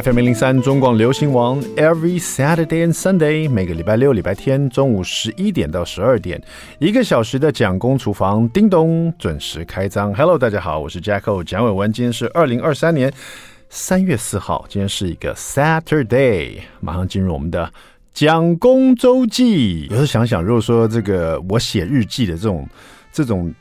FM 零零三中广流行王，Every Saturday and Sunday，每个礼拜六、礼拜天中午十一点到十二点，一个小时的蒋公厨房，叮咚准时开张。Hello，大家好，我是 Jacko 蒋伟文，今天是二零二三年三月四号，今天是一个 Saturday，马上进入我们的蒋公周记。有时候想想，如果说这个我写日记的这种这种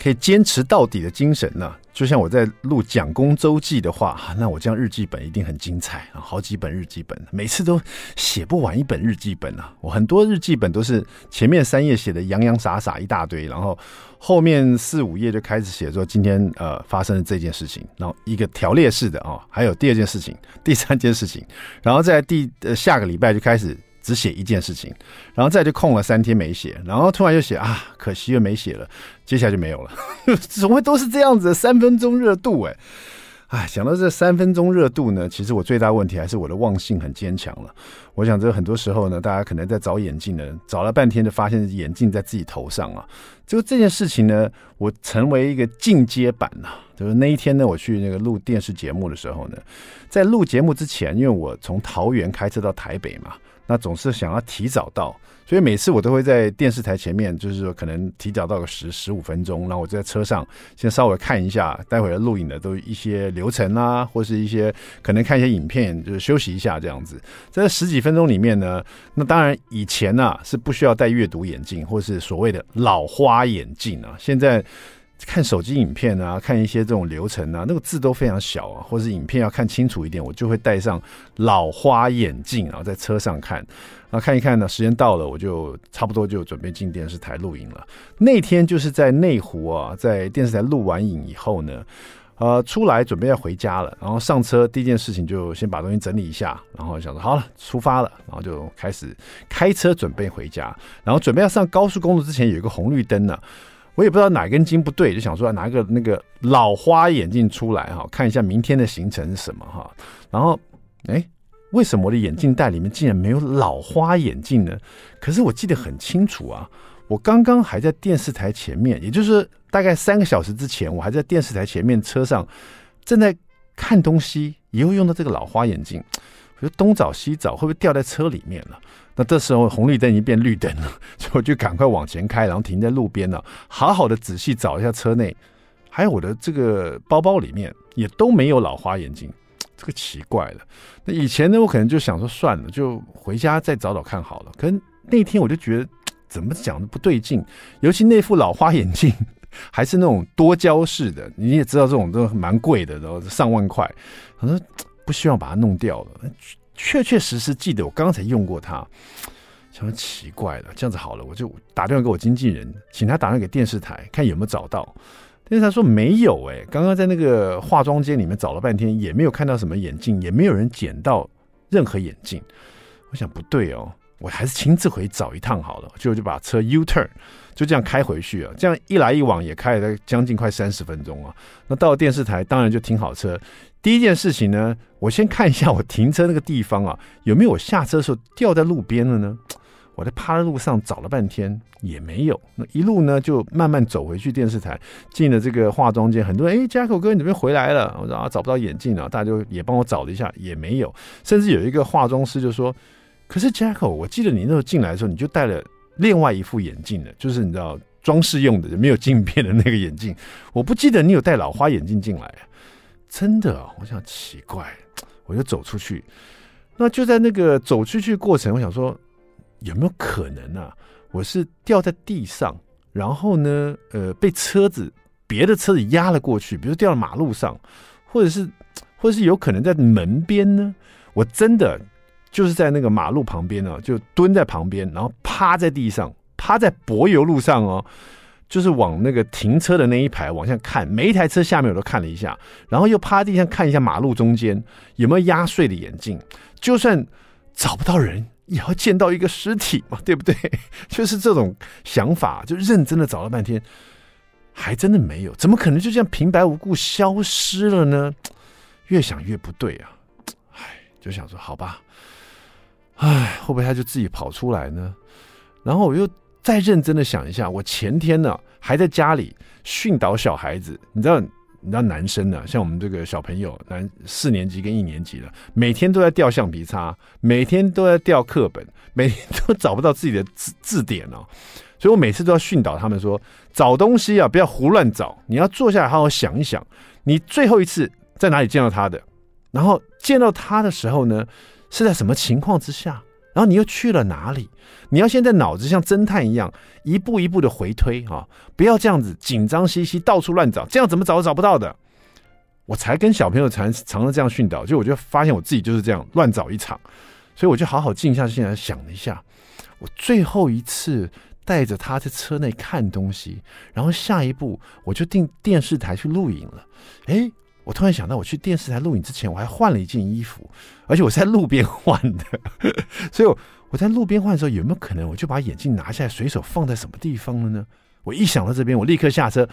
可以坚持到底的精神呢？就像我在录蒋公周记的话，那我这样日记本一定很精彩啊！好几本日记本，每次都写不完一本日记本啊！我很多日记本都是前面三页写的洋洋洒洒一大堆，然后后面四五页就开始写说今天呃发生了这件事情，然后一个条列式的啊，还有第二件事情、第三件事情，然后在第呃下个礼拜就开始。只写一件事情，然后再就空了三天没写，然后突然又写啊，可惜又没写了，接下来就没有了，怎么会都是这样子？三分钟热度哎，哎，想到这三分钟热度呢，其实我最大问题还是我的忘性很坚强了。我想这很多时候呢，大家可能在找眼镜呢，找了半天就发现眼镜在自己头上啊。就这件事情呢，我成为一个进阶版了。就是那一天呢，我去那个录电视节目的时候呢，在录节目之前，因为我从桃园开车到台北嘛。那总是想要提早到，所以每次我都会在电视台前面，就是说可能提早到个十十五分钟，然后我就在车上先稍微看一下，待会儿录影的都一些流程啊，或是一些可能看一些影片，就是休息一下这样子。在这十几分钟里面呢，那当然以前呢、啊、是不需要戴阅读眼镜，或是所谓的老花眼镜啊，现在。看手机影片啊，看一些这种流程啊，那个字都非常小啊，或者是影片要看清楚一点，我就会戴上老花眼镜啊，在车上看，然后看一看呢，时间到了，我就差不多就准备进电视台录影了。那天就是在内湖啊，在电视台录完影以后呢，呃，出来准备要回家了，然后上车第一件事情就先把东西整理一下，然后想说好了，出发了，然后就开始开车准备回家，然后准备要上高速公路之前有一个红绿灯呢。我也不知道哪根筋不对，就想说拿个那个老花眼镜出来哈，看一下明天的行程是什么哈。然后，哎，为什么我的眼镜袋里面竟然没有老花眼镜呢？可是我记得很清楚啊，我刚刚还在电视台前面，也就是大概三个小时之前，我还在电视台前面车上正在看东西，也会用到这个老花眼镜。就东找西找，会不会掉在车里面了？那这时候红绿灯已经变绿灯了，所以我就赶快往前开，然后停在路边了，好好的仔细找一下车内，还有我的这个包包里面也都没有老花眼镜，这个奇怪了。那以前呢，我可能就想说算了，就回家再找找看好了。可那天我就觉得怎么讲的不对劲，尤其那副老花眼镜还是那种多焦式的，你也知道这种都蛮贵的，然后上万块，我说不希望把它弄掉了。确确实实记得我刚才用过它，想说奇怪了，这样子好了，我就打电话给我经纪人，请他打电话给电视台，看有没有找到。电视台说没有，哎，刚刚在那个化妆间里面找了半天，也没有看到什么眼镜，也没有人捡到任何眼镜。我想不对哦，我还是亲自回去找一趟好了，就就把车 U turn，就这样开回去啊，这样一来一往也开了将近快三十分钟啊。那到了电视台，当然就停好车。第一件事情呢，我先看一下我停车那个地方啊，有没有我下车的时候掉在路边了呢？我在趴在路上找了半天也没有，那一路呢就慢慢走回去电视台，进了这个化妆间，很多人哎，Jacko 哥你怎么回来了？我说啊找不到眼镜了，大家就也帮我找了一下也没有，甚至有一个化妆师就说，可是 Jacko，我记得你那时候进来的时候你就戴了另外一副眼镜的，就是你知道装饰用的没有镜片的那个眼镜，我不记得你有戴老花眼镜进来。真的，我想奇怪，我就走出去。那就在那个走出去过程，我想说，有没有可能啊？我是掉在地上，然后呢，呃，被车子别的车子压了过去，比如掉到马路上，或者是，或者是有可能在门边呢？我真的就是在那个马路旁边呢，就蹲在旁边，然后趴在地上，趴在柏油路上哦。就是往那个停车的那一排往下看，每一台车下面我都看了一下，然后又趴在地上看一下马路中间有没有压碎的眼镜。就算找不到人，也要见到一个尸体嘛，对不对？就是这种想法，就认真的找了半天，还真的没有。怎么可能就这样平白无故消失了呢？越想越不对啊！唉，就想说好吧，唉，会不会他就自己跑出来呢？然后我又。再认真的想一下，我前天呢还在家里训导小孩子，你知道你知道男生呢、像我们这个小朋友，男四年级跟一年级的，每天都在掉橡皮擦，每天都在掉课本，每天都找不到自己的字字典哦。所以我每次都要训导他们说，找东西啊，不要胡乱找，你要坐下来好好想一想，你最后一次在哪里见到他的，然后见到他的时候呢，是在什么情况之下？然后你又去了哪里？你要现在脑子像侦探一样一步一步的回推啊！不要这样子紧张兮兮到处乱找，这样怎么找都找不到的。我才跟小朋友常常常这样训导，就我就发现我自己就是这样乱找一场，所以我就好好静下心来想了一下，我最后一次带着他在车内看东西，然后下一步我就订电视台去录影了。诶。我突然想到，我去电视台录影之前，我还换了一件衣服，而且我在路边换的。所以我在路边换的时候，有没有可能我就把眼镜拿下来，随手放在什么地方了呢？我一想到这边，我立刻下车。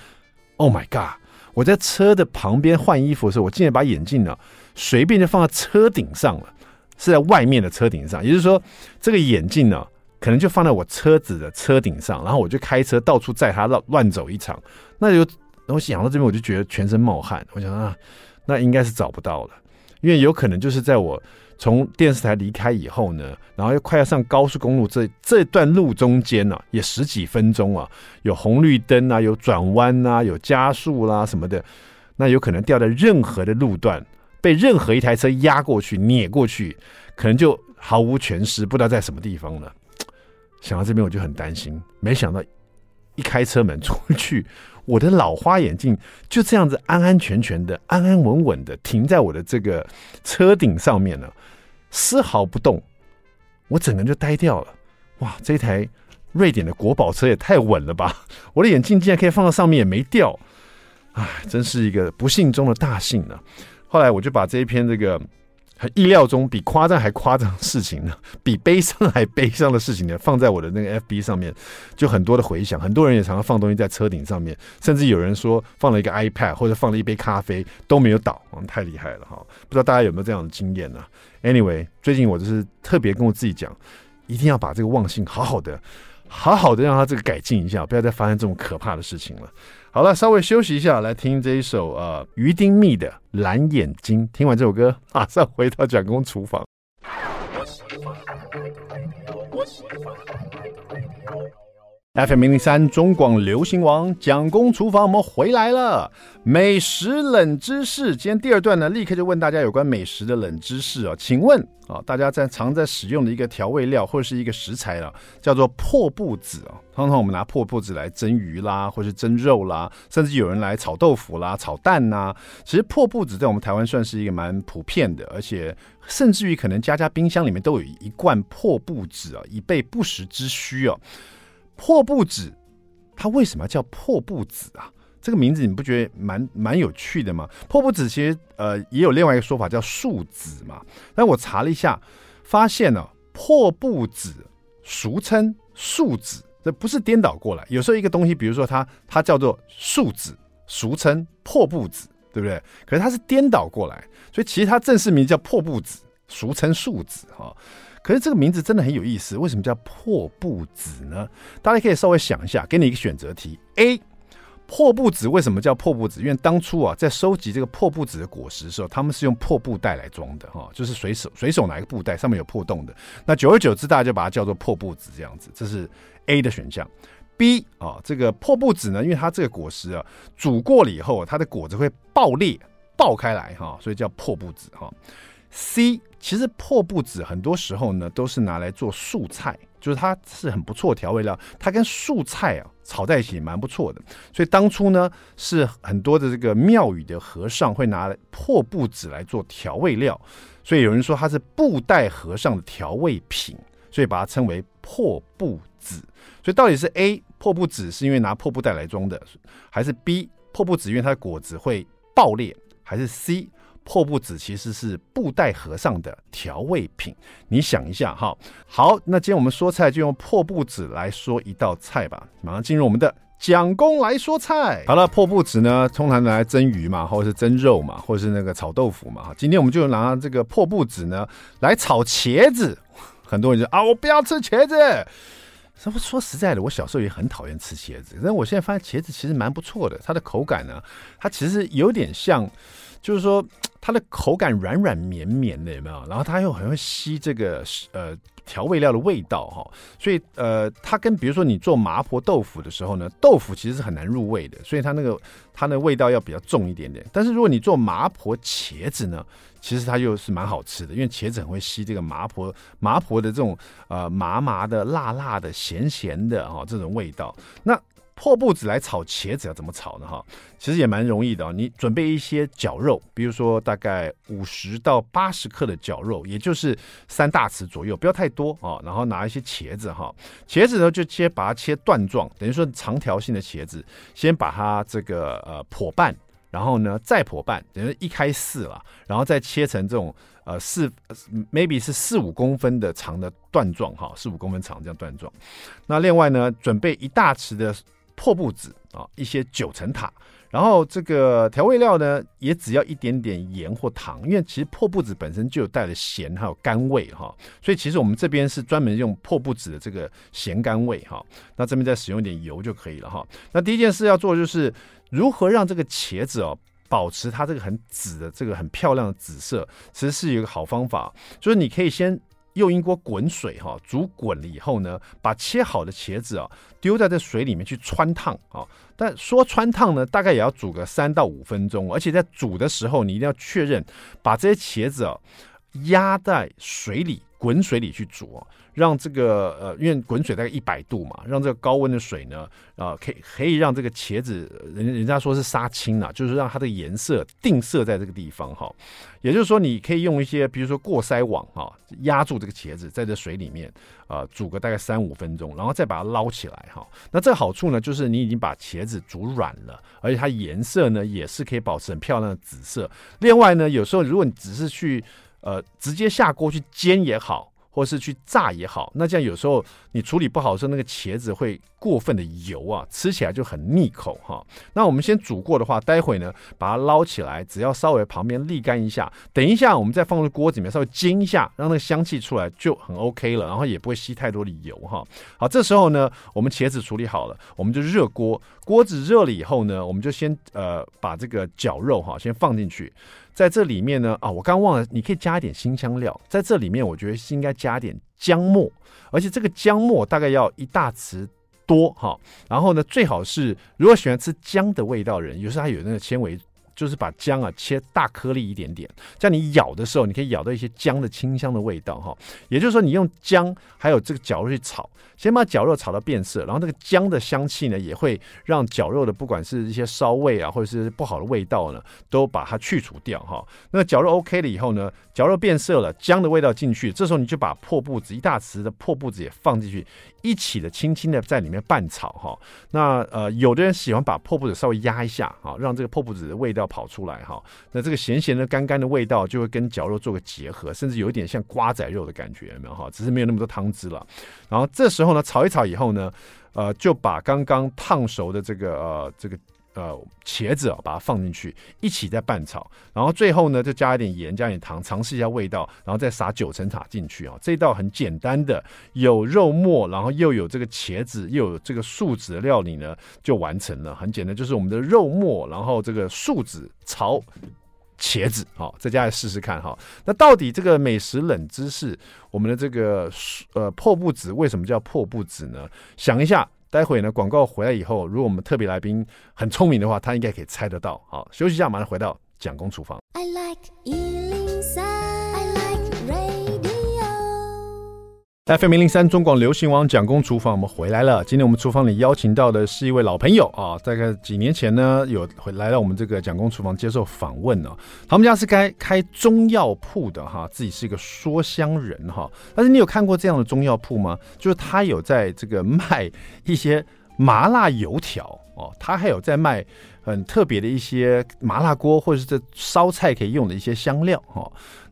Oh my god！我在车的旁边换衣服的时候，我竟然把眼镜呢随便就放在车顶上了，是在外面的车顶上。也就是说，这个眼镜呢，可能就放在我车子的车顶上，然后我就开车到处载他乱乱走一场，那就。然后想到这边，我就觉得全身冒汗。我想啊，那应该是找不到了，因为有可能就是在我从电视台离开以后呢，然后又快要上高速公路这这段路中间呢、啊，也十几分钟啊，有红绿灯啊，有转弯啊，有加速啦、啊、什么的，那有可能掉在任何的路段，被任何一台车压过去、碾过去，可能就毫无全尸，不知道在什么地方了。想到这边，我就很担心。没想到一开车门出去。我的老花眼镜就这样子安安全全的、安安稳稳的停在我的这个车顶上面了，丝毫不动。我整个人就呆掉了。哇，这台瑞典的国宝车也太稳了吧！我的眼镜竟然可以放到上面也没掉，唉，真是一个不幸中的大幸呢。后来我就把这一篇这个。意料中比夸张还夸张的事情呢，比悲伤还悲伤的事情呢，放在我的那个 FB 上面，就很多的回响。很多人也常常放东西在车顶上面，甚至有人说放了一个 iPad 或者放了一杯咖啡都没有倒，太厉害了哈！不知道大家有没有这样的经验呢？Anyway，最近我就是特别跟我自己讲，一定要把这个忘性好好的、好好的让它这个改进一下，不要再发生这种可怕的事情了。好了，稍微休息一下，来听这一首呃于丁密的《蓝眼睛》。听完这首歌，马上回到蒋公厨房。我喜欢 FM 零零三中广流行王蒋公厨房，我们回来了。美食冷知识，今天第二段呢，立刻就问大家有关美食的冷知识啊。请问啊，大家在常在使用的一个调味料或者是一个食材啊，叫做破布子啊。通常我们拿破布子来蒸鱼啦，或是蒸肉啦，甚至有人来炒豆腐啦、炒蛋呐、其实破布子在我们台湾算是一个蛮普遍的，而且甚至于可能家家冰箱里面都有一罐破布子啊，以备不时之需啊。破布子，它为什么叫破布子啊？这个名字你不觉得蛮蛮有趣的吗？破布子其实呃也有另外一个说法叫树子嘛。但我查了一下，发现呢、破布子俗称树子，这不是颠倒过来。有时候一个东西，比如说它它叫做树子，俗称破布子，对不对？可是它是颠倒过来，所以其实它正式名叫破布子，俗称树子哈。可是这个名字真的很有意思，为什么叫破布子呢？大家可以稍微想一下，给你一个选择题：A，破布子为什么叫破布子？因为当初啊，在收集这个破布子的果实的时候，他们是用破布袋来装的，哈，就是随手随手拿一个布袋，上面有破洞的。那久而久之，大家就把它叫做破布子这样子。这是 A 的选项。B 啊，这个破布子呢，因为它这个果实啊，煮过了以后，它的果子会爆裂、爆开来，哈，所以叫破布子，哈。C 其实破布子很多时候呢都是拿来做素菜，就是它是很不错的调味料，它跟素菜啊炒在一起蛮不错的。所以当初呢是很多的这个庙宇的和尚会拿破布子来做调味料，所以有人说它是布袋和尚的调味品，所以把它称为破布子。所以到底是 A 破布子是因为拿破布袋来装的，还是 B 破布子因为它的果子会爆裂，还是 C？破布子其实是布袋和尚的调味品，你想一下哈。好，那今天我们说菜就用破布子来说一道菜吧。马上进入我们的蒋公来说菜。好了，破布子呢，通常拿来蒸鱼嘛，或者是蒸肉嘛，或者是那个炒豆腐嘛。今天我们就拿这个破布子呢来炒茄子。很多人说啊，我不要吃茄子。说说实在的，我小时候也很讨厌吃茄子，但我现在发现茄子其实蛮不错的，它的口感呢，它其实有点像，就是说它的口感软软绵绵的，有没有？然后它又很会吸这个呃。调味料的味道哈，所以呃，它跟比如说你做麻婆豆腐的时候呢，豆腐其实是很难入味的，所以它那个它那味道要比较重一点点。但是如果你做麻婆茄子呢，其实它又是蛮好吃的，因为茄子很会吸这个麻婆麻婆的这种呃麻麻的、辣辣的、咸咸的哈这种味道。那破布子来炒茄子要怎么炒呢？哈，其实也蛮容易的。你准备一些绞肉，比如说大概五十到八十克的绞肉，也就是三大匙左右，不要太多啊。然后拿一些茄子哈，茄子呢就切，把它切段状，等于说长条形的茄子，先把它这个呃剖半，然后呢再剖半，等于一开四了，然后再切成这种呃四 maybe 是四五公分的长的段状哈，四五公分长这样段状。那另外呢，准备一大匙的。破布子啊，一些九层塔，然后这个调味料呢，也只要一点点盐或糖，因为其实破布子本身就有带了咸还有甘味哈，所以其实我们这边是专门用破布子的这个咸甘味哈。那这边再使用一点油就可以了哈。那第一件事要做就是如何让这个茄子哦保持它这个很紫的这个很漂亮的紫色，其实是有一个好方法，就是你可以先。用一锅滚水哈，煮滚了以后呢，把切好的茄子啊丢在这水里面去穿烫啊。但说穿烫呢，大概也要煮个三到五分钟，而且在煮的时候，你一定要确认把这些茄子啊压在水里滚水里去煮。让这个呃，因为滚水大概一百度嘛，让这个高温的水呢，啊、可以可以让这个茄子，人人家说是杀青啊，就是让它的颜色定色在这个地方哈。也就是说，你可以用一些，比如说过筛网哈，压住这个茄子，在这水里面啊、煮个大概三五分钟，然后再把它捞起来哈。那这个好处呢，就是你已经把茄子煮软了，而且它颜色呢也是可以保持很漂亮的紫色。另外呢，有时候如果你只是去呃直接下锅去煎也好。或是去炸也好，那这样有时候你处理不好的时候，那个茄子会过分的油啊，吃起来就很腻口哈。那我们先煮过的话，待会呢把它捞起来，只要稍微旁边沥干一下，等一下我们再放入锅子里面稍微煎一下，让那个香气出来就很 OK 了，然后也不会吸太多的油哈。好，这时候呢，我们茄子处理好了，我们就热锅，锅子热了以后呢，我们就先呃把这个绞肉哈先放进去。在这里面呢，啊，我刚忘了，你可以加一点辛香料。在这里面，我觉得是应该加点姜末，而且这个姜末大概要一大匙多哈。然后呢，最好是如果喜欢吃姜的味道的人，有时候它有那个纤维。就是把姜啊切大颗粒一点点，这样你咬的时候，你可以咬到一些姜的清香的味道哈。也就是说，你用姜还有这个绞肉去炒，先把绞肉炒到变色，然后那个姜的香气呢，也会让绞肉的不管是一些烧味啊，或者是不好的味道呢，都把它去除掉哈。那绞肉 OK 了以后呢，绞肉变色了，姜的味道进去，这时候你就把破布子一大匙的破布子也放进去，一起的轻轻的在里面拌炒哈。那呃，有的人喜欢把破布子稍微压一下啊，让这个破布子的味道。跑出来哈，那这个咸咸的、干干的味道就会跟绞肉做个结合，甚至有一点像瓜仔肉的感觉，有没有哈？只是没有那么多汤汁了。然后这时候呢，炒一炒以后呢，呃，就把刚刚烫熟的这个呃这个呃茄子啊，把它放进去，一起再拌炒。然后最后呢，就加一点盐，加一点糖，尝试一下味道，然后再撒九层塔进去啊。这道很简单的，有肉末，然后又有这个茄子，又有这个素子的料理呢，就完成了。很简单，就是我们的肉末，然后这个素子炒茄子，好，在家来试试看哈。那到底这个美食冷知识，我们的这个呃破布子为什么叫破布子呢？想一下。待会呢，广告回来以后，如果我们特别来宾很聪明的话，他应该可以猜得到。好，休息一下，马上回到蒋公厨房。I like FM 零零三中广流行网蒋公厨房，我们回来了。今天我们厨房里邀请到的是一位老朋友啊，大概几年前呢，有回来到我们这个蒋公厨房接受访问呢。他们家是开开中药铺的哈，自己是一个说香人哈。但是你有看过这样的中药铺吗？就是他有在这个卖一些麻辣油条哦，他还有在卖。很特别的一些麻辣锅或者是这烧菜可以用的一些香料哈。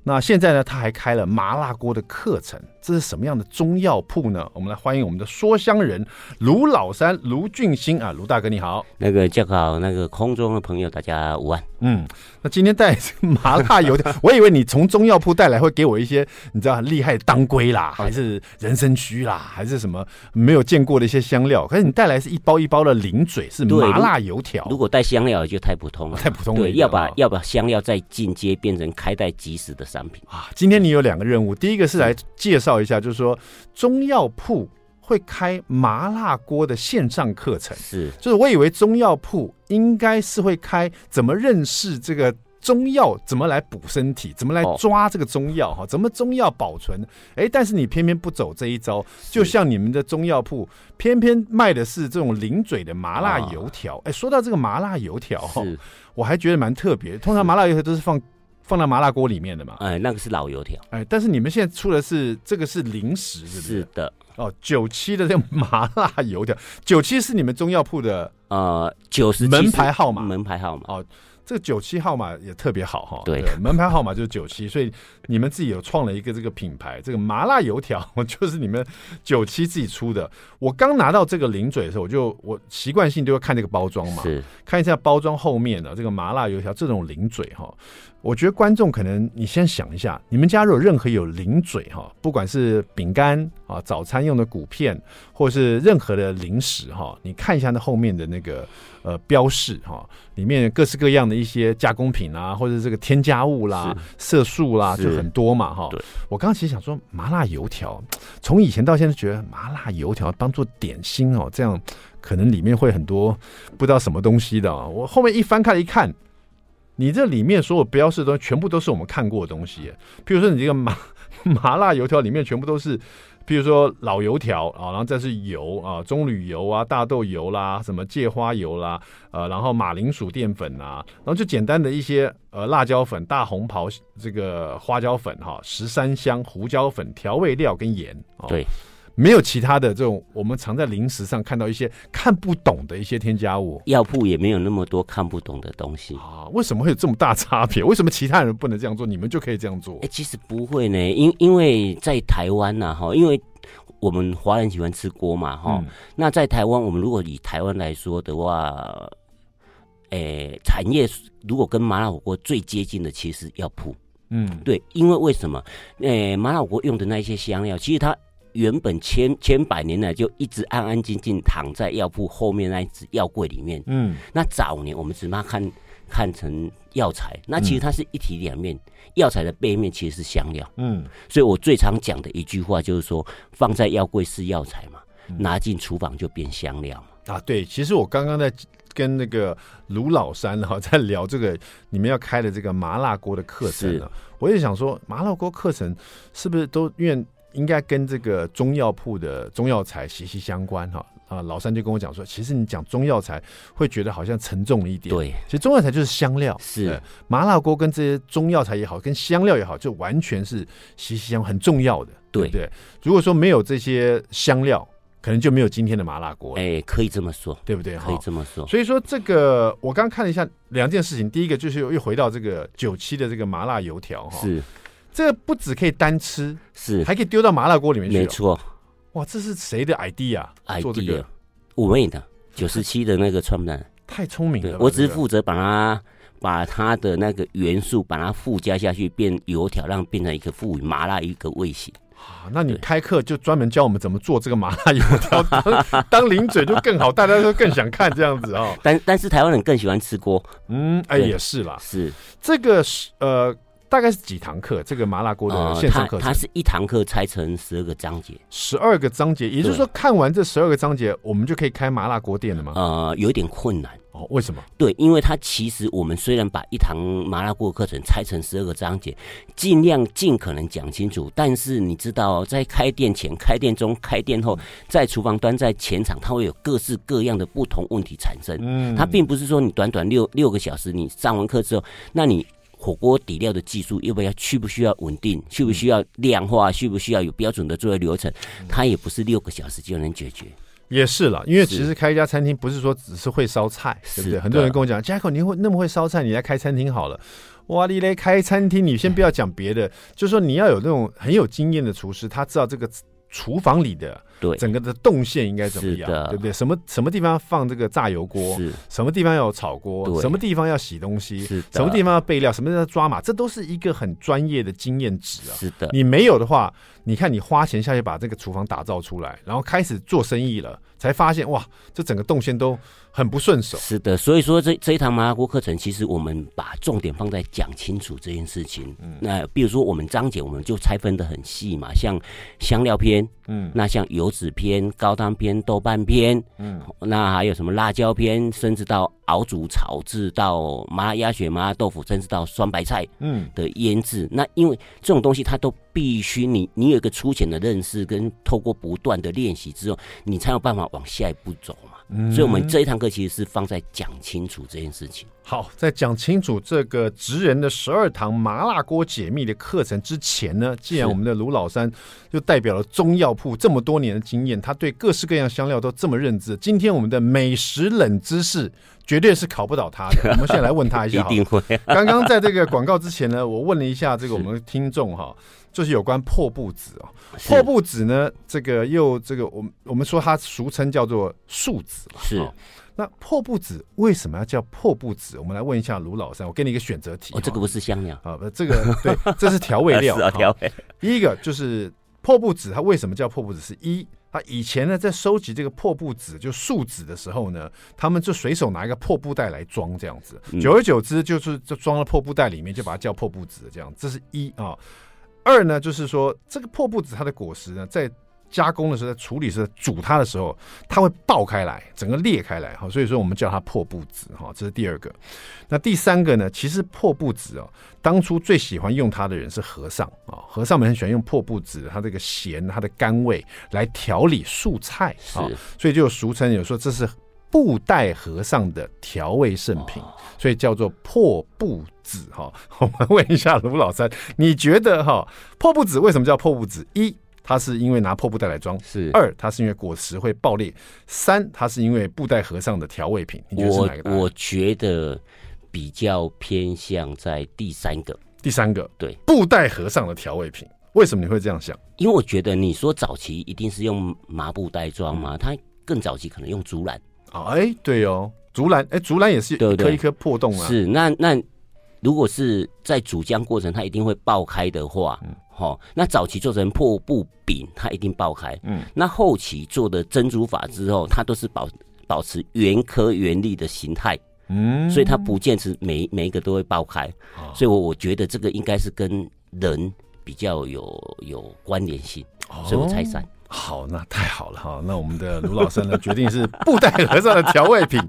那现在呢，他还开了麻辣锅的课程，这是什么样的中药铺呢？我们来欢迎我们的说香人卢老三卢俊兴啊，卢大哥你好，那个叫好，那个空中的朋友大家午安。嗯，那今天带麻辣油条，我以为你从中药铺带来会给我一些你知道很厉害的当归啦，还是人参须啦，还是什么没有见过的一些香料，可是你带来是一包一包的零嘴，是麻辣油条。如果带香料就太普通了，太普通了。对，要把要把香料再进阶变成开袋即食的商品啊！今天你有两个任务，第一个是来介绍一下，就是说中药铺会开麻辣锅的线上课程。是，就是我以为中药铺应该是会开怎么认识这个中药，怎么来补身体，怎么来抓这个中药哈，怎么中药保存。哎，但是你偏偏不走这一招，就像你们的中药铺偏偏卖的是这种零嘴的麻辣油条。哎，说到这个麻辣油条哈，我还觉得蛮特别。通常麻辣油条都是放。放到麻辣锅里面的嘛？哎，那个是老油条。哎，但是你们现在出的是这个是零食，是不是？是的。哦，九七的这个麻辣油条，九七是你们中药铺的呃九十门牌号码，门牌号码。哦，这个九七号码也特别好哈。对，门牌号码就是九七，所以你们自己有创了一个这个品牌，这个麻辣油条 就是你们九七自己出的。我刚拿到这个零嘴的时候，我就我习惯性都会看这个包装嘛，是看一下包装后面的这个麻辣油条这种零嘴哈。我觉得观众可能你先想一下，你们家如果任何有零嘴哈，不管是饼干啊、早餐用的谷片，或是任何的零食哈，你看一下那后面的那个呃标示哈，里面各式各样的一些加工品啊，或者这个添加物啦、色素啦，就很多嘛哈。我刚刚其实想说麻辣油条，从以前到现在觉得麻辣油条当做点心哦，这样可能里面会很多不知道什么东西的。我后面一翻开来一看。你这里面所有标示的东西，全部都是我们看过的东西。譬如说，你这个麻 麻辣油条里面全部都是，譬如说老油条啊，然后再是油啊，棕榈油啊，大豆油啦，什么芥花油啦，呃，然后马铃薯淀粉啊，然后就简单的一些呃辣椒粉、大红袍这个花椒粉哈、十三香、胡椒粉、调味料跟盐。对。没有其他的这种，我们常在零食上看到一些看不懂的一些添加物。药铺也没有那么多看不懂的东西啊？为什么会有这么大差别？为什么其他人不能这样做，你们就可以这样做？哎，其实不会呢，因因为在台湾呐，哈，因为我们华人喜欢吃锅嘛，哈、嗯。那在台湾，我们如果以台湾来说的话，诶，产业如果跟麻辣火锅最接近的，其实是药铺。嗯，对，因为为什么？诶，麻辣火锅用的那些香料，其实它。原本千千百年来就一直安安静静躺在药铺后面那一只药柜里面。嗯，那早年我们只把它看看成药材，那其实它是一体两面。药材的背面其实是香料。嗯，所以我最常讲的一句话就是说，放在药柜是药材嘛，拿进厨房就变香料嘛。啊，对，其实我刚刚在跟那个卢老三哈 在聊这个你们要开的这个麻辣锅的课程呢，我也想说麻辣锅课程是不是都因为。应该跟这个中药铺的中药材息息相关哈啊！老三就跟我讲说，其实你讲中药材会觉得好像沉重了一点。对，其实中药材就是香料。是麻辣锅跟这些中药材也好，跟香料也好，就完全是息息相关，很重要的。对不对？如果说没有这些香料，可能就没有今天的麻辣锅。哎，可以这么说，对不对？可以这么说。所以说这个，我刚刚看了一下两件事情，第一个就是又回到这个九七的这个麻辣油条哈。是。这个不只可以单吃，是还可以丢到麻辣锅里面去。没错，哇，这是谁的 idea？idea，做这个五味的九十七的那个创办人，太聪明了。我只是负责把它把它的那个元素把它附加下去，变油条，让变成一个赋予麻辣一个味型。啊，那你开课就专门教我们怎么做这个麻辣油条，当当零嘴就更好，大家都更想看这样子哦。但但是台湾人更喜欢吃锅，嗯，哎，也是啦，是这个是呃。大概是几堂课？这个麻辣锅的线上课程，呃，它，它是一堂课拆成十二个章节，十二个章节，也就是说，看完这十二个章节，我们就可以开麻辣锅店了吗？呃，有一点困难哦。为什么？对，因为它其实我们虽然把一堂麻辣锅课程拆成十二个章节，尽量尽可能讲清楚，但是你知道，在开店前、开店中、开店后，在厨房端、在前场，它会有各式各样的不同问题产生。嗯，它并不是说你短短六六个小时，你上完课之后，那你。火锅底料的技术要不要？需不需要稳定？需不需要量化？需不需要有标准的作业流程？它也不是六个小时就能解决。也是了，因为其实开一家餐厅不是说只是会烧菜，对不对？很多人跟我讲，Jacko，你会那么会烧菜，你来开餐厅好了。哇哩嘞，开餐厅，你先不要讲别的，就是说你要有那种很有经验的厨师，他知道这个厨房里的。对，整个的动线应该怎么样？对不对？什么什么地方放这个炸油锅？是，什么地方要有炒锅？什么地方要洗东西？是，什么地方要备料？什么地方要抓码？这都是一个很专业的经验值啊！是的，你没有的话，你看你花钱下去把这个厨房打造出来，然后开始做生意了，才发现哇，这整个动线都很不顺手。是的，所以说这这一堂麻辣锅课程，其实我们把重点放在讲清楚这件事情。嗯，那比如说我们章节，我们就拆分的很细嘛，像香料篇，嗯，那像油脂篇。高汤篇、豆瓣篇，嗯，那还有什么辣椒篇，甚至到熬煮、炒制，到麻辣鸭血、麻辣豆腐，甚至到酸白菜，嗯的腌制。那因为这种东西，它都必须你你有一个粗浅的认识，跟透过不断的练习之后，你才有办法往下一步走嘛。嗯，所以我们这一堂课其实是放在讲清楚这件事情。好，在讲清楚这个职人的十二堂麻辣锅解密的课程之前呢，既然我们的卢老三就代表了中药铺这么多年的经验，他对各式各样香料都这么认知，今天我们的美食冷知识绝对是考不倒他的。我们现在来问他一下，一定会。刚刚在这个广告之前呢，我问了一下这个我们的听众哈。就是有关破布子哦，破布子呢，这个又这个我们我们说它俗称叫做树子嘛，是。那破布子为什么要叫破布子？我们来问一下卢老三，我给你一个选择题。哦，这个不是香料啊，不，这个 对，这是调味料 啊。调味。第一个就是破布子，它为什么叫破布子？是一，它以前呢在收集这个破布子就树子的时候呢，他们就随手拿一个破布袋来装这样子，久而久之就是就装了破布袋里面，就把它叫破布子这样。这是一啊。二呢，就是说这个破布子它的果实呢，在加工的时候，在处理时候，煮它的时候，它会爆开来，整个裂开来哈，所以说我们叫它破布子哈，这是第二个。那第三个呢，其实破布子哦，当初最喜欢用它的人是和尚啊，和尚们很喜欢用破布子，它这个咸，它的甘味来调理素菜啊，所以就俗称有说这是。布袋和尚的调味圣品，所以叫做破布子哈。我们问一下卢老三，你觉得哈破布子为什么叫破布子？一，它是因为拿破布袋来装；是二，它是因为果实会爆裂；三，它是因为布袋和尚的调味品。你觉得是哪个？我我觉得比较偏向在第三个。第三个，对，布袋和尚的调味品，为什么你会这样想？因为我觉得你说早期一定是用麻布袋装嘛，它更早期可能用竹篮。哎，对哦，竹篮，哎，竹篮也是一颗一颗破洞啊。是，那那如果是在煮浆过程，它一定会爆开的话，嗯，好，那早期做成破布饼，它一定爆开。嗯，那后期做的蒸煮法之后，它都是保保持原颗原粒的形态。嗯，所以它不见是每每一个都会爆开。所以我我觉得这个应该是跟人比较有有关联性，所以我猜三。好，那太好了哈。那我们的卢老师呢，决定是布袋和尚的调味品，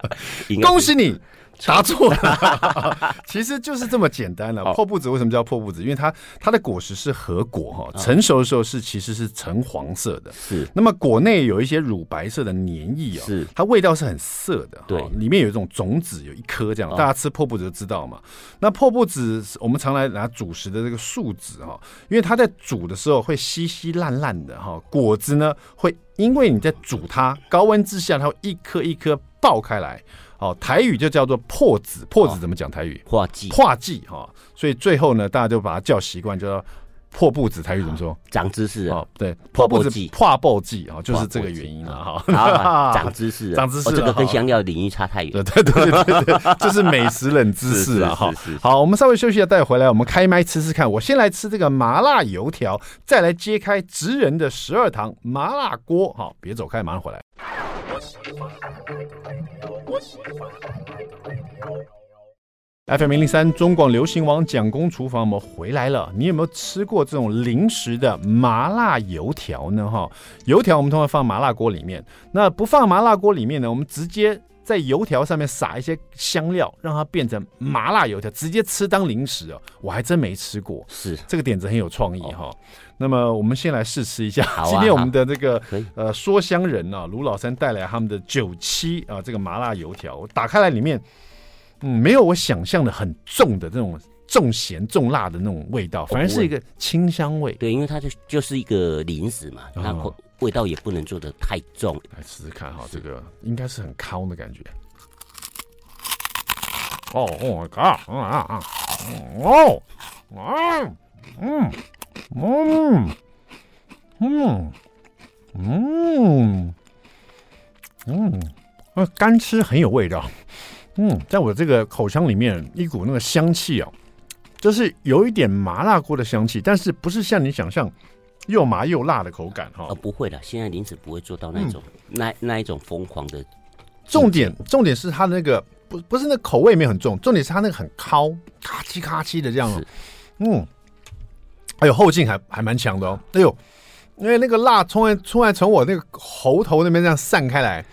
恭喜你。答错了，其实就是这么简单了。破布子为什么叫破布子？因为它它的果实是核果哈，成熟的时候是其实是橙黄色的。是，那么果内有一些乳白色的黏液哦，是，它味道是很涩的。对，里面有一种种子，有一颗这样。大家吃破布子就知道嘛。那破布子我们常来拿主食的这个树子哈，因为它在煮的时候会稀稀烂烂的哈，果子呢会因为你在煮它，高温之下它会一颗一颗爆开来。好，台语就叫做破子，破子怎么讲台语？破剂，破剂哈。所以最后呢，大家就把它叫习惯，叫破布子。台语怎么说？长知识哦，对，破布子，破布剂啊，就是这个原因 了哈。长知识，长知识，这个跟香料领域差太远。对对对对对，这是美食冷知识啊哈。好，我们稍微休息一下，待会回来我们开麦吃吃看。我先来吃这个麻辣油条，再来揭开职人的十二堂麻辣锅。好，别走开，马上回来。FM 零零三中广流行王蒋公厨房，我们回来了。你有没有吃过这种零食的麻辣油条呢？哈，油条我们通常放麻辣锅里面，那不放麻辣锅里面呢？我们直接在油条上面撒一些香料，让它变成麻辣油条，直接吃当零食哦。我还真没吃过，是这个点子很有创意哈。哦那么我们先来试吃一下。啊，今天我们的这个呃说香人啊，卢老三带来他们的九七啊这个麻辣油条，我打开来里面，嗯，没有我想象的很重的这种重咸重辣的那种味道，反而是一个清香味。对，因为它就就是一个零食嘛，它味道也不能做得太重。来试试看哈，这个应该是很康的感觉。哦哦啊啊啊！哦啊嗯嗯嗯嗯嗯，呃，干吃很有味道。嗯，在我这个口腔里面，一股那个香气啊，就是有一点麻辣锅的香气，但是不是像你想象又麻又辣的口感哈？呃，不会的，现在林子不会做到那种、嗯、那那一种疯狂的。重点重点是它的那个。不不是那口味没有很重，重点是它那个很烤，咔叽咔叽的这样。嗯，哎呦后劲还还蛮强的哦。哎呦，因为那个辣从来从来从我那个喉头那边这样散开来，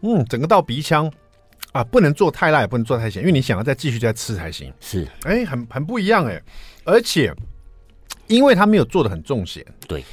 嗯，整个到鼻腔啊，不能做太辣，也不能做太咸，因为你想要再继续再吃才行。是，哎，很很不一样哎，而且因为他没有做的很重咸，对。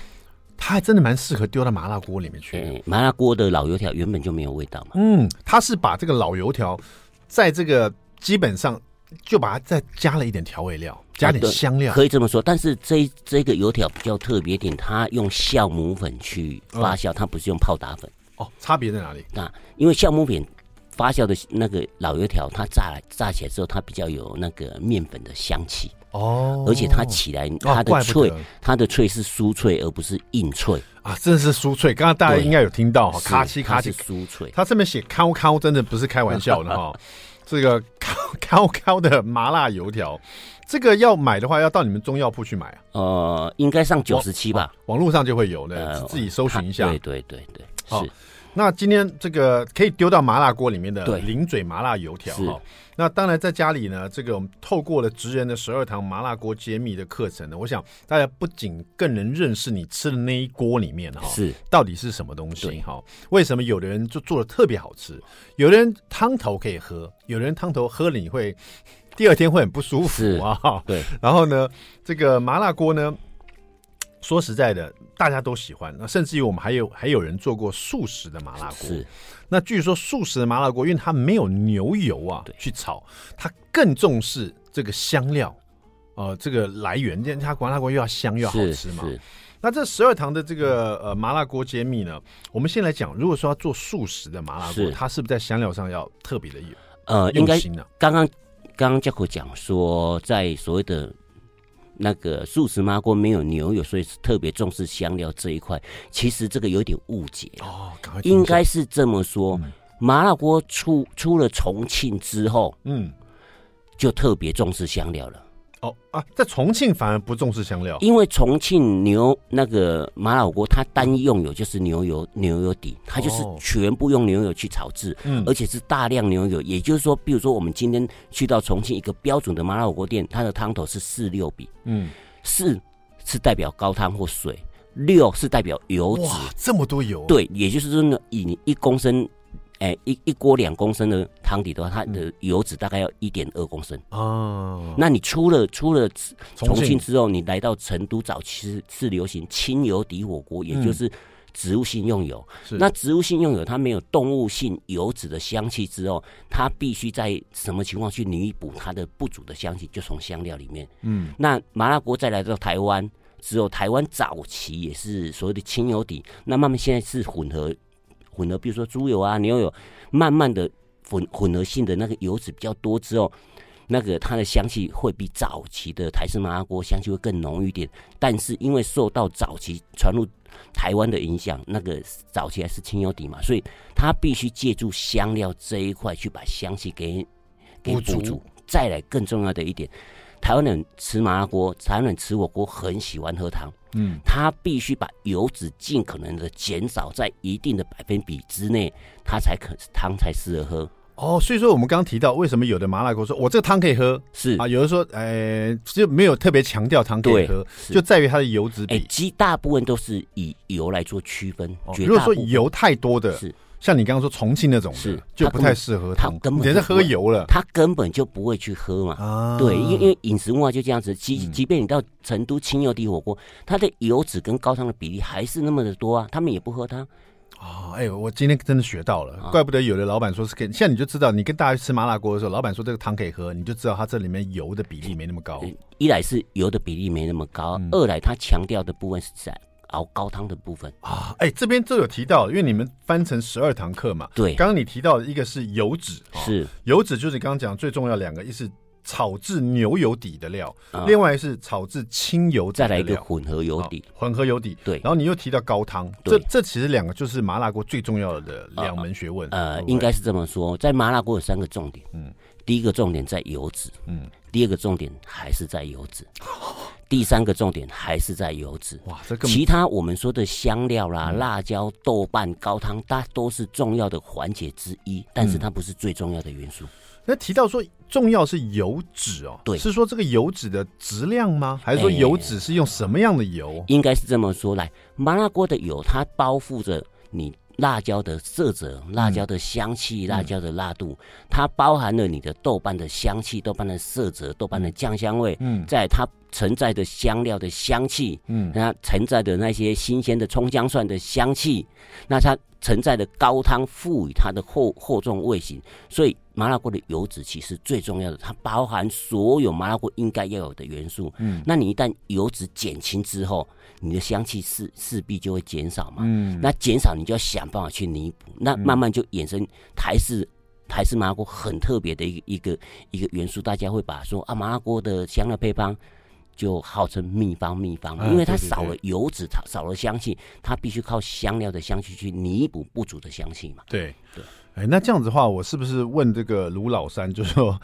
他还真的蛮适合丢到麻辣锅里面去。嗯。麻辣锅的老油条原本就没有味道嘛。嗯，他是把这个老油条。在这个基本上就把它再加了一点调味料，加点香料，可以这么说。但是这这个油条比较特别点，它用酵母粉去发酵，它不是用泡打粉。哦，差别在哪里？那因为酵母粉发酵的那个老油条，它炸来炸起来之后，它比较有那个面粉的香气。哦，而且它起来它的脆，它的脆是酥脆，而不是硬脆啊！真的是酥脆。刚刚大家应该有听到哈，咔叽咔叽酥脆。它上面写“烤烤”，真的不是开玩笑的哈。这个“烤烤烤”的麻辣油条，这个要买的话，要到你们中药铺去买啊。呃，应该上九十七吧，网络上就会有的，自己搜寻一下。对对对对，是。那今天这个可以丢到麻辣锅里面的零嘴麻辣油条哈。那当然，在家里呢，这个我们透过了职人的十二堂麻辣锅揭秘的课程呢，我想大家不仅更能认识你吃的那一锅里面哈，是到底是什么东西哈？为什么有的人就做的特别好吃，有的人汤头可以喝，有的人汤头喝了你会第二天会很不舒服啊。对，然后呢，这个麻辣锅呢，说实在的，大家都喜欢。那甚至于我们还有还有人做过素食的麻辣锅。是。那据说素食的麻辣锅，因为它没有牛油啊，去炒，它更重视这个香料，呃，这个来源，因为它麻辣锅又要香又要好吃嘛。那这十二堂的这个呃麻辣锅揭秘呢，我们先来讲，如果说要做素食的麻辣锅，它是不是在香料上要特别的有呃用心呢？刚刚刚刚教口讲说，在所谓的。那个素食麻锅没有牛油，所以是特别重视香料这一块。其实这个有点误解哦，应该是这么说：嗯、麻辣锅出出了重庆之后，嗯，就特别重视香料了。哦啊，在重庆反而不重视香料，因为重庆牛那个麻辣锅，它单用油就是牛油，牛油底，它就是全部用牛油去炒制，嗯，而且是大量牛油。也就是说，比如说我们今天去到重庆一个标准的麻辣火锅店，它的汤头是四六比，嗯，四是代表高汤或水，六是代表油脂。哇，这么多油？对，也就是说呢，以你一公升。哎，一一锅两公升的汤底的话，它的油脂大概要一点二公升哦。那你出了出了重庆之后，你来到成都，早期是流行清油底火锅，也就是植物性用油。那植物性用油，它没有动物性油脂的香气之后，它必须在什么情况去弥补它的不足的香气？就从香料里面。嗯，那麻辣锅再来到台湾只有，台湾早期也是所谓的清油底，那慢慢现在是混合。混合，比如说猪油啊、牛油，慢慢的混混合性的那个油脂比较多之后，那个它的香气会比早期的台式麻辣锅香气会更浓郁一点。但是因为受到早期传入台湾的影响，那个早期还是清油底嘛，所以它必须借助香料这一块去把香气给给补足。再来更重要的一点，台湾人吃麻辣锅，台湾人吃火锅很喜欢喝汤。嗯，它必须把油脂尽可能的减少在一定的百分比之内，它才可汤才适合喝。哦，所以说我们刚刚提到，为什么有的麻辣锅说我这个汤可以喝，是啊，有的说，哎，就没有特别强调汤可以喝，就在于它的油脂比。其实大部分都是以油来做区分。如果说油太多的是。像你刚刚说重庆那种是就不太适合他，根本是喝油了，他根本就不会去喝嘛。啊，对，因因为饮食文化就这样子，即即便你到成都清油地火锅，它的油脂跟高汤的比例还是那么的多啊，他们也不喝汤。哦，哎，我今天真的学到了，怪不得有的老板说是可以，现在你就知道，你跟大家吃麻辣锅的时候，老板说这个汤可以喝，你就知道它这里面油的比例没那么高。一来是油的比例没那么高，二来它强调的部分是在。熬高汤的部分啊。哎、欸，这边都有提到，因为你们翻成十二堂课嘛。对，刚刚你提到的一个是油脂，是油脂，就是你刚刚讲最重要两个，一是炒制牛油底的料，啊、另外是炒制清油底的料，再来一个混合油底，混合油底。对，然后你又提到高汤，这这其实两个就是麻辣锅最重要的两门学问。呃，应该是这么说，在麻辣锅有三个重点，嗯。第一个重点在油脂，嗯，第二个重点还是在油脂，第三个重点还是在油脂。哇，这个其他我们说的香料啦、嗯、辣椒、豆瓣、高汤，它都是重要的环节之一，但是它不是最重要的元素。嗯、那提到说重要是油脂哦，对，是说这个油脂的质量吗？还是说油脂是用什么样的油？欸、应该是这么说来，麻辣锅的油它包覆着你。辣椒的色泽、辣椒的香气、嗯、辣椒的辣度，它包含了你的豆瓣的香气、豆瓣的色泽、豆瓣的酱香味，嗯，在它承载的香料的香气，嗯，它存在的那些新鲜的葱姜蒜的香气，那它。存在的高汤赋予它的厚厚重味型，所以麻辣锅的油脂其实最重要的，它包含所有麻辣锅应该要有的元素。嗯，那你一旦油脂减轻之后，你的香气势势必就会减少嘛。嗯，那减少你就要想办法去弥补，那慢慢就衍生台式台式麻辣锅很特别的一个一个一个元素，大家会把说啊麻辣锅的香料配方。就号称秘方，秘方，因为它少了油脂，它少了香气，它必须靠香料的香气去弥补不足的香气嘛。对对，哎，那这样子的话，我是不是问这个卢老三，就是说，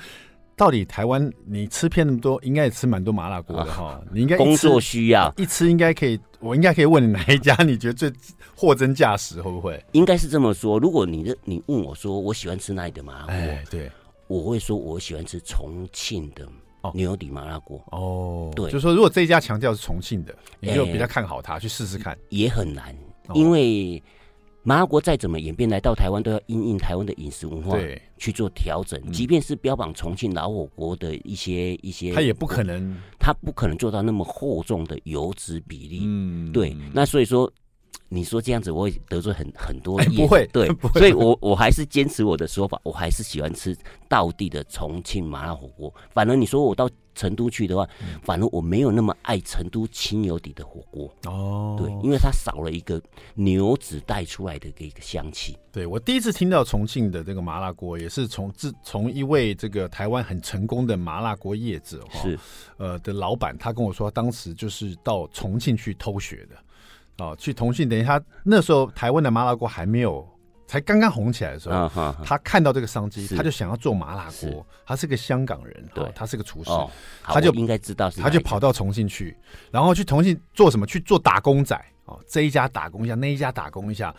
到底台湾你吃遍那么多，应该也吃蛮多麻辣锅的哈？啊、你应该工作需要一吃应该可以，我应该可以问你哪一家你觉得最货真价实，会不会？应该是这么说。如果你的你问我说我喜欢吃哪里的麻辣锅，哎，对，我会说我喜欢吃重庆的。哦，牛油底麻辣锅哦，对，就是说如果这一家强调是重庆的，你就比较看好它，欸、去试试看。也很难，因为麻辣锅再怎么演变来到台湾，都要因应台湾的饮食文化去做调整。即便是标榜重庆老火锅的一些一些，它也不可能，它不可能做到那么厚重的油脂比例。嗯，对，那所以说。你说这样子，我会得罪很很多人。不会，对，不会，所以我我还是坚持我的说法，我还是喜欢吃道地的重庆麻辣火锅。反而你说我到成都去的话，反而我没有那么爱成都清油底的火锅。哦，对，因为它少了一个牛脂带出来的一个香气。对，我第一次听到重庆的这个麻辣锅，也是从自从一位这个台湾很成功的麻辣锅业者是呃的老板，他跟我说，当时就是到重庆去偷学的。哦，去重庆，等于他那时候台湾的麻辣锅还没有，才刚刚红起来的时候，啊、哈哈他看到这个商机，他就想要做麻辣锅。他是个香港人，对，他是个厨师，哦、他就应该知道，他就跑到重庆去，然后去重庆做什么？去做打工仔哦，这一家打工一下，那一家打工一下。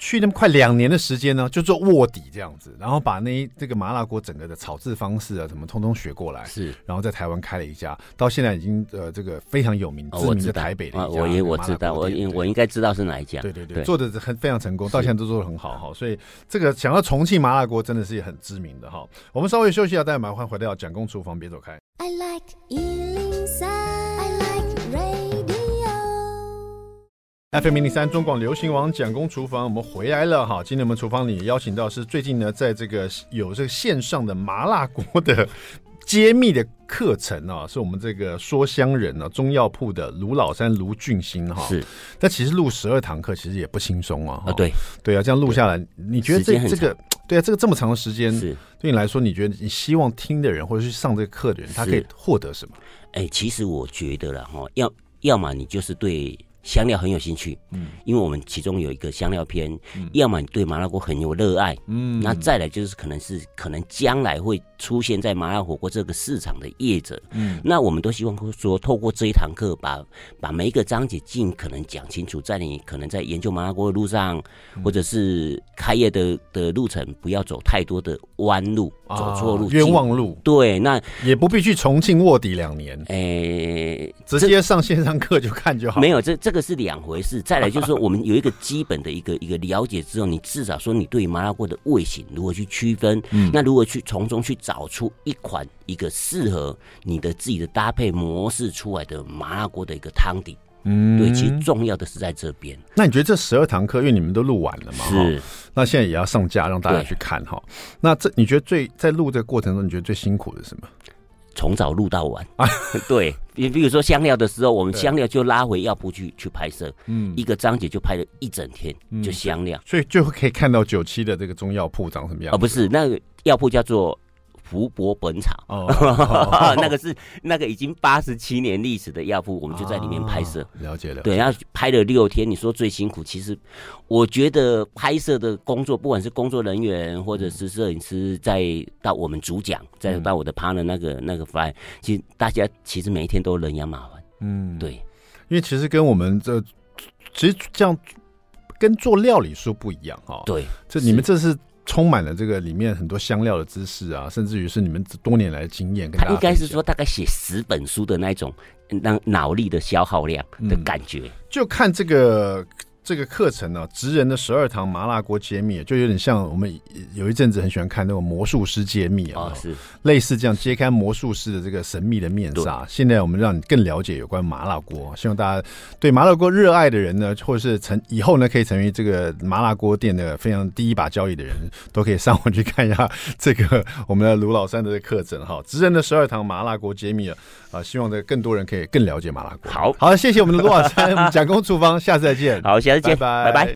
去那么快两年的时间呢，就做卧底这样子，然后把那这个麻辣锅整个的炒制方式啊，什么通通学过来，是，然后在台湾开了一家，到现在已经呃这个非常有名，知名的台北的一家。我也我知道，我应我应该知道是哪一家。对对对，做的很非常成功，到现在都做的很好哈。所以这个想要重庆麻辣锅真的是很知名的哈。我们稍微休息一下，待会马上回到蒋公厨房，别走开。I like FM 零零三中广流行王蒋公厨房，我们回来了哈。今天我们厨房里邀请到是最近呢，在这个有这个线上的麻辣锅的揭秘的课程啊，是我们这个说香人啊中药铺的卢老三卢俊兴哈。是，但其实录十二堂课其实也不轻松啊。啊，对对啊，这样录下来，你觉得这这个对啊，这个这么长的时间，是对你来说，你觉得你希望听的人或者是上这个课的人，他可以获得什么？哎，其实我觉得了哈，要要么你就是对。香料很有兴趣，嗯，因为我们其中有一个香料篇，嗯，要么你对麻辣锅很有热爱，嗯，那再来就是可能是可能将来会出现在麻辣火锅这个市场的业者，嗯，那我们都希望说透过这一堂课，把把每一个章节尽可能讲清楚，在你可能在研究麻辣锅的路上，嗯，或者是开业的的路程，不要走太多的弯路，走错路，冤枉路，对，那也不必去重庆卧底两年，哎，欸，直接上线上课就看就好，没有这这。这个是两回事。再来就是说，我们有一个基本的一个一个了解之后，你至少说你对麻辣锅的味型如何去区分，嗯，那如何去从中去找出一款一个适合你的自己的搭配模式出来的麻辣锅的一个汤底。嗯，对，其实重要的是在这边。那你觉得这十二堂课，因为你们都录完了嘛？是。那现在也要上架让大家去看哈。那这你觉得最在录这个过程中，你觉得最辛苦的是什么？从早录到晚啊。对，比比如说香料的时候，我们香料就拉回药铺去去拍摄，嗯，一个章节就拍了一整天，就香料，所以就可以看到九七的这个中药铺长什么样。哦，不是，那个药铺叫做。福伯本草 哦，那个是那个已经八十七年历史的药铺，我们就在里面拍摄。了解了，对，然后拍了六天。你说最辛苦，其实我觉得拍摄的工作，不管是工作人员或者是摄影师，再到我们主讲，再到我的 partner 那个那个 fly，其实大家其实每一天都人仰马翻。嗯，对，因为其实跟我们这其实这样跟做料理书不一样哈。对，这你们这是。充满了这个里面很多香料的知识啊，甚至于是你们多年来的经验。他应该是说大概写十本书的那种，那脑力的消耗量的感觉。嗯，就看这个。这个课程呢、啊，职人的十二堂麻辣锅揭秘，就有点像我们有一阵子很喜欢看那种魔术师揭秘啊，是类似这样揭开魔术师的这个神秘的面纱。现在我们让你更了解有关麻辣锅，希望大家对麻辣锅热爱的人呢，或者是成以后呢可以成为这个麻辣锅店的非常第一把交椅的人，都可以上网去看一下这个我们的卢老三的课程哈。职人的十二堂麻辣锅揭秘啊，啊，希望这更多人可以更了解麻辣锅。好，好，谢谢我们的卢老三，我们蒋公厨房，下次再见。好，谢谢。再见，拜拜。拜拜。